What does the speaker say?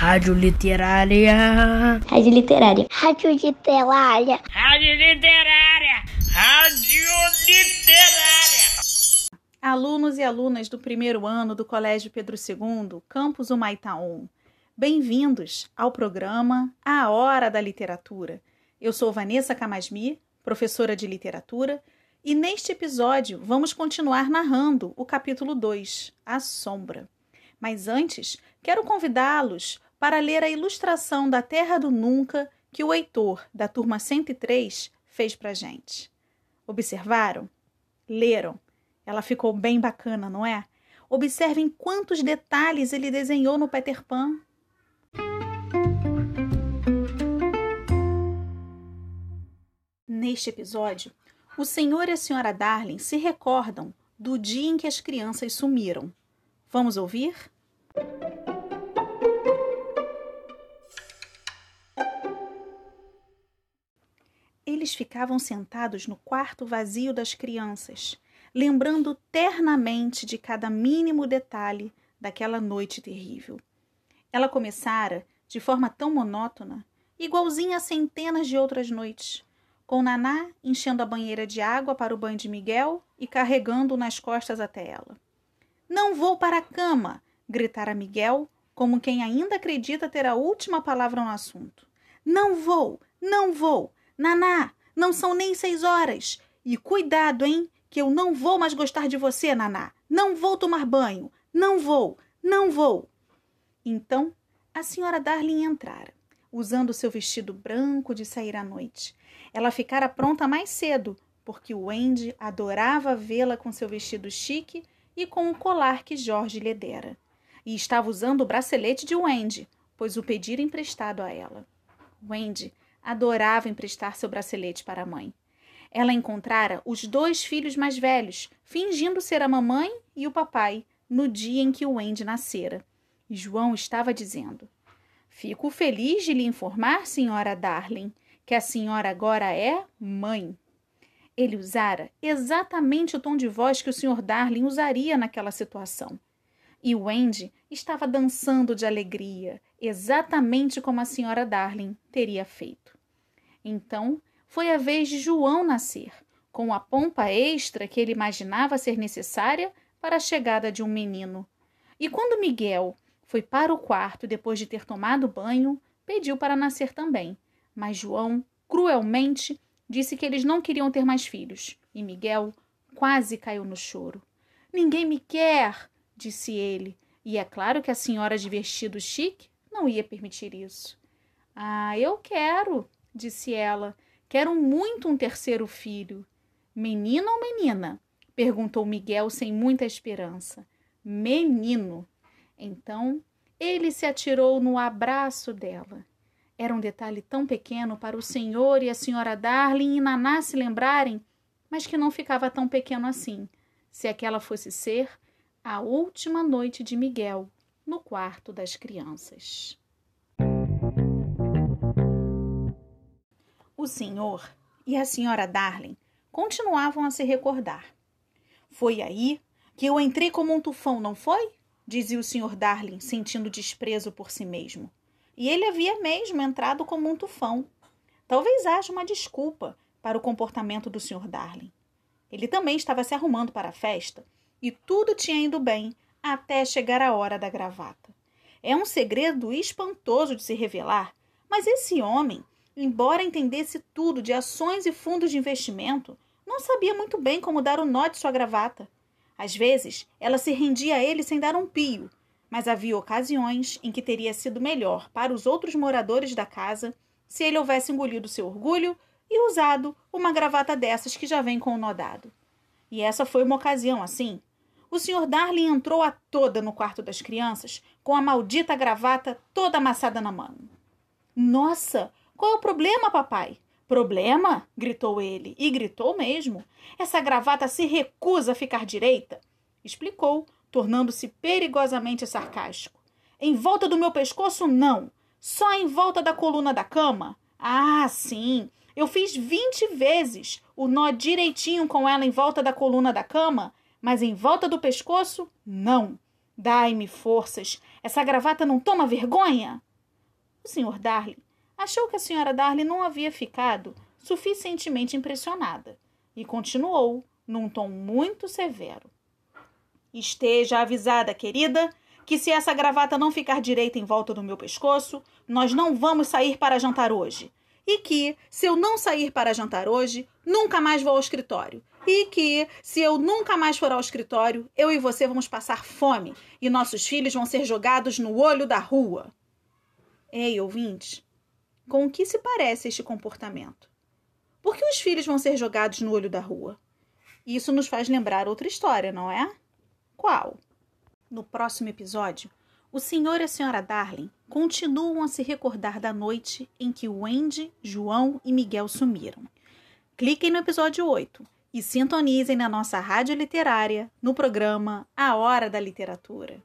Rádio Literária. Rádio Literária. Rádio Literária. Rádio Literária. Rádio Literária. Alunos e alunas do primeiro ano do Colégio Pedro II, Campus Humaitaon, bem-vindos ao programa A Hora da Literatura. Eu sou Vanessa Camasmi, professora de literatura, e neste episódio vamos continuar narrando o capítulo 2, A Sombra. Mas antes, quero convidá-los para ler a ilustração da Terra do Nunca que o Heitor, da turma 103, fez para gente. Observaram? Leram? Ela ficou bem bacana, não é? Observem quantos detalhes ele desenhou no Peter Pan. Neste episódio, o senhor e a senhora Darling se recordam do dia em que as crianças sumiram. Vamos ouvir? Eles ficavam sentados no quarto vazio das crianças, lembrando ternamente de cada mínimo detalhe daquela noite terrível. Ela começara de forma tão monótona, igualzinha a centenas de outras noites, com Naná enchendo a banheira de água para o banho de Miguel e carregando-o nas costas até ela. Não vou para a cama! gritara Miguel, como quem ainda acredita ter a última palavra no assunto. Não vou! Não vou! Naná, não são nem seis horas! E cuidado, hein? Que eu não vou mais gostar de você, Naná! Não vou tomar banho! Não vou! Não vou! Então, a senhora Darling entrara, usando seu vestido branco de sair à noite. Ela ficara pronta mais cedo, porque o Wendy adorava vê-la com seu vestido chique e com o colar que Jorge lhe dera. E estava usando o bracelete de Wendy, pois o pedira emprestado a ela. Wendy adorava emprestar seu bracelete para a mãe. Ela encontrara os dois filhos mais velhos, fingindo ser a mamãe e o papai, no dia em que o Wendy nascera. E João estava dizendo: Fico feliz de lhe informar, senhora Darling, que a senhora agora é mãe. Ele usara exatamente o tom de voz que o Sr. Darling usaria naquela situação. E o Wendy estava dançando de alegria, exatamente como a Sra. Darling teria feito. Então, foi a vez de João nascer, com a pompa extra que ele imaginava ser necessária para a chegada de um menino. E quando Miguel foi para o quarto depois de ter tomado banho, pediu para nascer também. Mas João, cruelmente, disse que eles não queriam ter mais filhos, e Miguel quase caiu no choro. Ninguém me quer, disse ele, e é claro que a senhora de vestido chique não ia permitir isso. Ah, eu quero, disse ela. Quero muito um terceiro filho. Menino ou menina? perguntou Miguel sem muita esperança. Menino. Então ele se atirou no abraço dela. Era um detalhe tão pequeno para o senhor e a senhora Darling e Naná se lembrarem, mas que não ficava tão pequeno assim, se aquela fosse ser a última noite de Miguel no quarto das crianças. O senhor e a senhora Darling continuavam a se recordar. Foi aí que eu entrei como um tufão, não foi? dizia o senhor Darling, sentindo desprezo por si mesmo e ele havia mesmo entrado como um tufão. Talvez haja uma desculpa para o comportamento do Sr. Darling. Ele também estava se arrumando para a festa e tudo tinha ido bem até chegar a hora da gravata. É um segredo espantoso de se revelar, mas esse homem, embora entendesse tudo de ações e fundos de investimento, não sabia muito bem como dar o nó de sua gravata. Às vezes, ela se rendia a ele sem dar um pio, mas havia ocasiões em que teria sido melhor para os outros moradores da casa se ele houvesse engolido seu orgulho e usado uma gravata dessas que já vem com o nó dado. E essa foi uma ocasião assim. O Sr. Darling entrou a toda no quarto das crianças com a maldita gravata toda amassada na mão. Nossa, qual é o problema, papai? Problema? gritou ele, e gritou mesmo. Essa gravata se recusa a ficar direita. Explicou, tornando-se perigosamente sarcástico. Em volta do meu pescoço, não. Só em volta da coluna da cama? Ah, sim. Eu fiz vinte vezes o nó direitinho com ela em volta da coluna da cama, mas em volta do pescoço, não. Dai-me forças. Essa gravata não toma vergonha? O Sr. Darley achou que a Sra. Darley não havia ficado suficientemente impressionada e continuou num tom muito severo. Esteja avisada, querida, que se essa gravata não ficar direita em volta do meu pescoço, nós não vamos sair para jantar hoje. E que, se eu não sair para jantar hoje, nunca mais vou ao escritório. E que, se eu nunca mais for ao escritório, eu e você vamos passar fome e nossos filhos vão ser jogados no olho da rua. Ei, ouvinte, com o que se parece este comportamento? Por que os filhos vão ser jogados no olho da rua? Isso nos faz lembrar outra história, não é? Qual? No próximo episódio, o senhor e a senhora Darling continuam a se recordar da noite em que Wendy, João e Miguel sumiram. Cliquem no episódio 8 e sintonizem na nossa rádio literária no programa A Hora da Literatura.